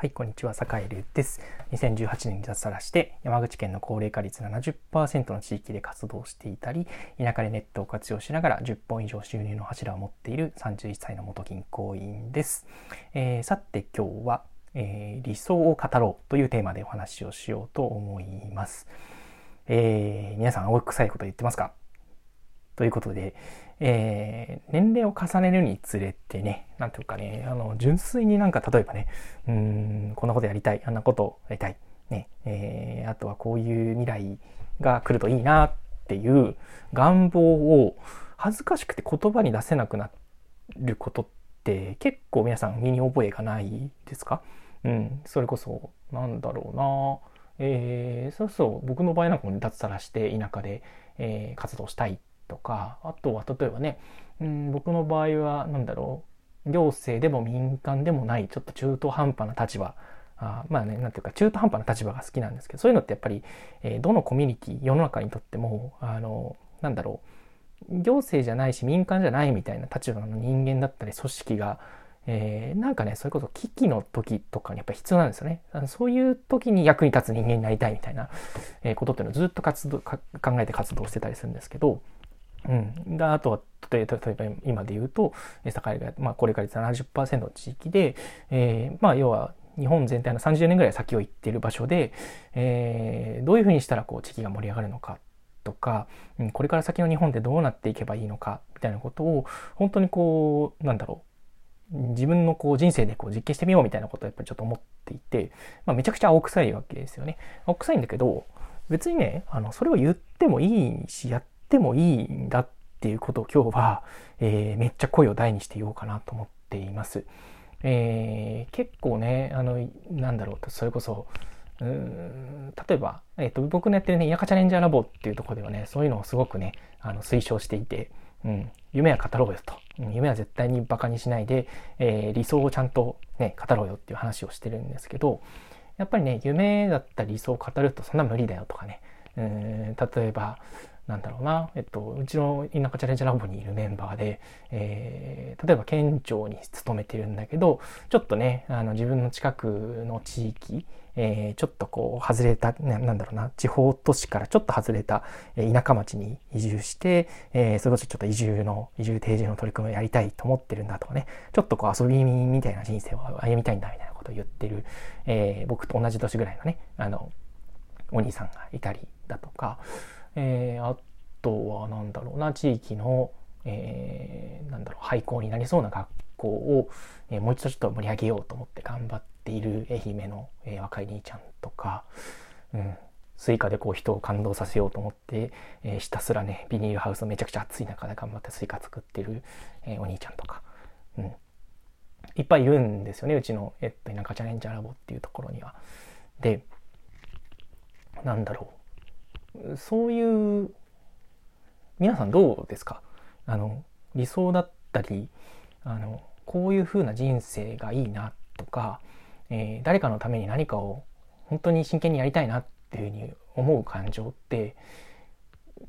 はい、こんにちは、坂井流です。2018年に脱サラして、山口県の高齢化率70%の地域で活動していたり、田舎でネットを活用しながら10本以上収入の柱を持っている31歳の元銀行員です。えー、さて今日は、えー、理想を語ろうというテーマでお話をしようと思います。えー、皆さん、青臭いこと言ってますか？ということで、えー、年齢を重ねるにつれてね、なんていうかね、あの、純粋になんか例えばね、うん、こんなことやりたい、あんなことやりたい、ね、えー、あとはこういう未来が来るといいなっていう願望を恥ずかしくて言葉に出せなくなることって結構皆さん身に覚えがないですか？うん、それこそ、なんだろうな。えー、そうそう、僕の場合なんかも脱サラして田舎で、えー、活動したいっとかあとは例えばね、うん、僕の場合は何だろう行政でも民間でもないちょっと中途半端な立場あまあね何ていうか中途半端な立場が好きなんですけどそういうのってやっぱり、えー、どのコミュニティ世の中にとってもあのなんだろう行政じゃないし民間じゃないみたいな立場の人間だったり組織がえー、なんかね、それこそ危機の時とかにやっぱ必要なんですよねあの。そういう時に役に立つ人間になりたいみたいな、ことっていうのをずっと活動考えて活動してたりするんですけど、うん、であとは例えば今で言うと栄が、まあ、これから70%の地域で、えー、まあ要は日本全体の30年ぐらい先を行っている場所で、えー、どういうふうにしたらこう地域が盛り上がるのかとか、うん、これから先の日本でどうなっていけばいいのかみたいなことを本当にこうなんだろう自分のこう人生でこう実験してみようみたいなことをやっぱりちょっと思っていて、まあ、めちゃくちゃ青臭いわけですよね。青臭いんだけど別にねあのそれを言ってもいいしやってってもいいんだっていうことを今日は、えー、めっちゃ声を大にして言おうかなと思っています。えー、結構ね、あの、なんだろうと、それこそ、うん例えば、えーと、僕のやってるね、田舎チャレンジャーラボっていうとこではね、そういうのをすごくね、あの推奨していて、うん、夢は語ろうよと。夢は絶対にバカにしないで、えー、理想をちゃんとね、語ろうよっていう話をしてるんですけど、やっぱりね、夢だった理想を語るとそんな無理だよとかね、うん例えば、なんだろうな、えっと、うちの田舎チャレンジラボにいるメンバーで、えー、例えば県庁に勤めてるんだけど、ちょっとね、あの自分の近くの地域、えー、ちょっとこう外れたな、なんだろうな、地方都市からちょっと外れた田舎町に移住して、えー、それこそちょっと移住の、移住定住の取り組みをやりたいと思ってるんだとかね、ちょっとこう遊びみたいな人生を歩みたいんだみたいなことを言ってる、えー、僕と同じ年ぐらいのね、あの、お兄さんがいたりだとか、えー、あとは何だろうな地域の、えー、なんだろう廃校になりそうな学校を、えー、もう一度ちょっと盛り上げようと思って頑張っている愛媛の、えー、若い兄ちゃんとか、うん、スイカでこう人を感動させようと思って、えー、ひたすらねビニールハウスのめちゃくちゃ暑い中で頑張ってスイカ作ってる、えー、お兄ちゃんとか、うん、いっぱいいるんですよねうちの、えっと、田舎チャレンジャーラボっていうところには。でなんだろうそういう皆さんどうですか？あの理想だったりあのこういう風な人生がいいなとか、えー、誰かのために何かを本当に真剣にやりたいなっていうふうに思う感情って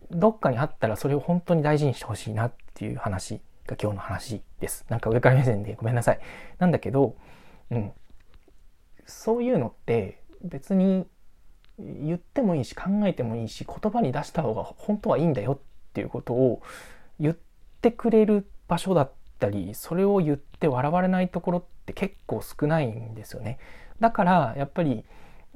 どっかにあったらそれを本当に大事にしてほしいなっていう話が今日の話です。なんか上から目線でごめんなさい。なんだけど、うん。そういうのって別に言ってもいいし考えてもいいし言葉に出した方が本当はいいんだよっていうことを言ってくれる場所だったりそれを言って笑われないところって結構少ないんですよね。だからやっぱり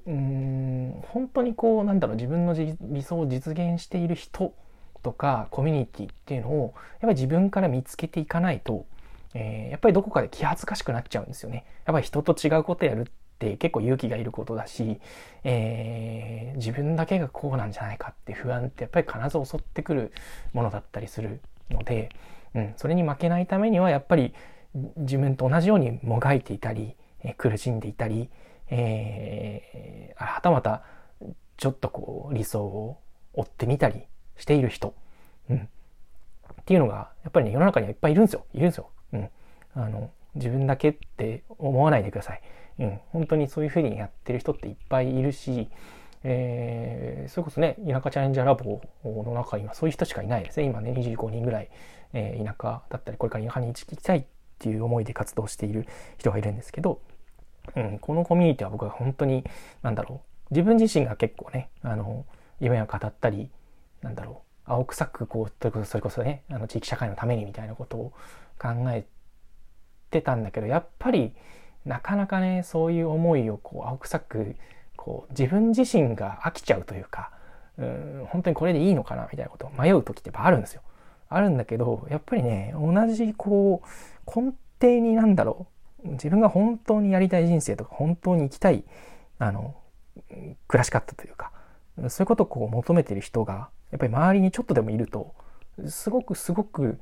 うーん本当にこうなんだろう自分の理想を実現している人とかコミュニティっていうのをやっぱり自分から見つけていかないと、えー、やっぱりどこかで気恥ずかしくなっちゃうんですよね。やっぱり人と違うことやるって結構勇気がいることだし、えー、自分だけがこうなんじゃないかって不安ってやっぱり必ず襲ってくるものだったりするので、うん、それに負けないためにはやっぱり自分と同じようにもがいていたり、えー、苦しんでいたり、えー、はたまたちょっとこう理想を追ってみたりしている人、うん、っていうのがやっぱりね世の中にはいっぱいいるんですよいるんですよ。うん、あの自分だけって思わないでください。うん、本当にそういうふうにやってる人っていっぱいいるし、えー、それこそね、田舎チャレンジャーラボの中にはそういう人しかいないですね。今ね、25人ぐらい、えー、田舎だったり、これから田舎に行きたいっていう思いで活動している人がいるんですけど、うん、このコミュニティは僕は本当に、なんだろう、自分自身が結構ね、あの、夢を語ったり、なんだろう、青臭くこう、それこそね、あの地域社会のためにみたいなことを考えてたんだけど、やっぱり、なかなかね、そういう思いをこう、青臭く、こう、自分自身が飽きちゃうというか、うん、本当にこれでいいのかなみたいなことを迷う時ってやっぱあるんですよ。あるんだけど、やっぱりね、同じこう、根底になんだろう、自分が本当にやりたい人生とか、本当に生きたい、あの、暮らし方というか、そういうことをこう求めてる人が、やっぱり周りにちょっとでもいると、すごくすごく、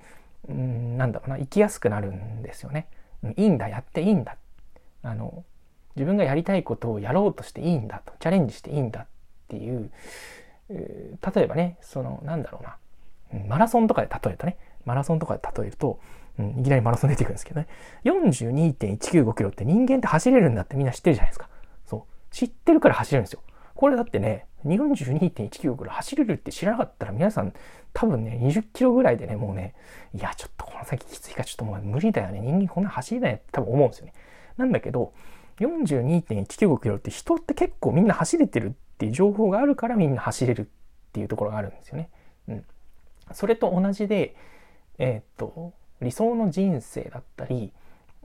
うん、なんだろうな、生きやすくなるんですよね。いいんだ、やっていいんだ。あの、自分がやりたいことをやろうとしていいんだと、チャレンジしていいんだっていう、例えばね、その、なんだろうな、マラソンとかで例えるとね、マラソンとかで例えると、うん、いきなりマラソン出てくるんですけどね、42.195キロって人間って走れるんだってみんな知ってるじゃないですか。そう。知ってるから走れるんですよ。これだってね、42.195キロ走れるって知らなかったら皆さん多分ね、20キロぐらいでね、もうね、いや、ちょっとこの先きついかちょっともう無理だよね。人間こんな走れないって多分思うんですよね。なんだけど、42.195キロって人って結構みんな走れてるっていう情報があるからみんな走れるっていうところがあるんですよね。うん。それと同じで、えー、っと、理想の人生だったり、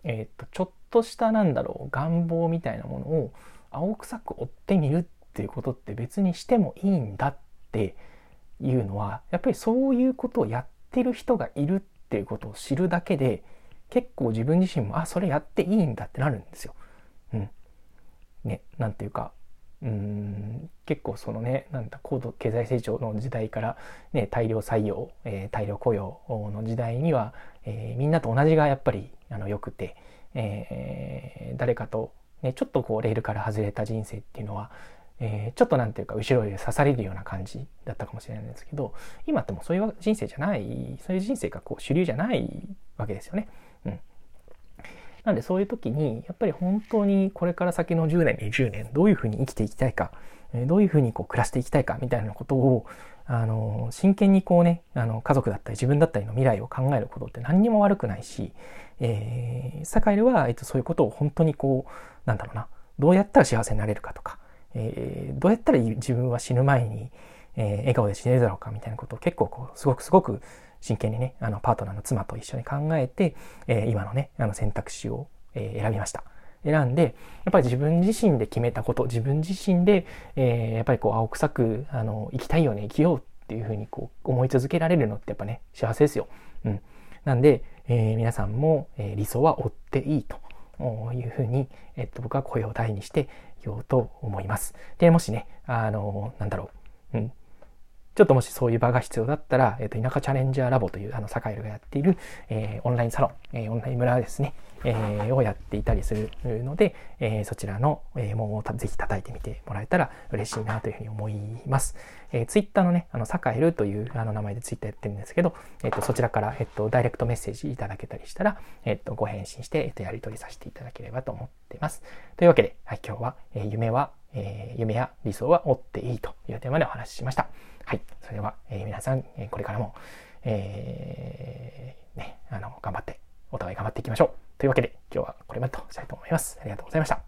えー、っと、ちょっとしたなんだろう、願望みたいなものを青臭く追ってみるっていうことって別にしてもいいんだっていうのは、やっぱりそういうことをやってる人がいるっていうことを知るだけで、結構自分自身も、あ、それやっていいんだってなるんですよ。うん。ね、なんていうか、うん結構そのねなんだ高度経済成長の時代から、ね、大量採用、えー、大量雇用の時代には、えー、みんなと同じがやっぱりあのよくて、えー、誰かと、ね、ちょっとこうレールから外れた人生っていうのは、え、ちょっとなんていうか後ろへ刺されるような感じだったかもしれないんですけど今ってもうそういう人生じゃないそういう人生がこう主流じゃないわけですよね。なんでそういう時に、やっぱり本当にこれから先の10年、20年、どういうふうに生きていきたいか、どういうふうにこう暮らしていきたいかみたいなことを、あの、真剣にこうね、あの、家族だったり自分だったりの未来を考えることって何にも悪くないし、えー、サカイルは、えっと、そういうことを本当にこう、なんだろうな、どうやったら幸せになれるかとか、えー、どうやったら自分は死ぬ前に、えー、笑顔で死ねるだろうかみたいなことを結構こう、すごくすごく真剣にね、あの、パートナーの妻と一緒に考えて、えー、今のね、あの選択肢を、えー、選びました。選んで、やっぱり自分自身で決めたこと、自分自身で、えー、やっぱりこう、青臭く、あの、生きたいよね、生きようっていうふうにこう、思い続けられるのってやっぱね、幸せですよ。うん。なんで、えー、皆さんも、えー、理想は追っていいと。いうふうに、えっと、僕は声を大にして言おうと思います。で、もしね、あの、なんだろう、うん、ちょっともしそういう場が必要だったら、えっ、ー、と、田舎チャレンジャーラボという、あの、サカエルがやっている、えー、オンラインサロン、えー、オンライン村ですね、えー、をやっていたりするので、えー、そちらの、えー、門をぜひ叩いてみてもらえたら嬉しいなというふうに思います。えー、ツイッターのね、あの、サカエルというあの名前でツイッターやってるんですけど、えっ、と、そちらから、えっ、と、ダイレクトメッセージいただけたりしたら、えっ、と、ご返信して、えっ、と、やり取りさせていただければと思っています。というわけで、はい、今日は、えー、夢は、えー、夢や理想は追っていいというテーマでお話ししました。はい。それでは、えー、皆さん、え、これからも、えー、ね、あの、頑張って、お互い頑張っていきましょう。というわけで、今日はこれまでとしたいと思います。ありがとうございました。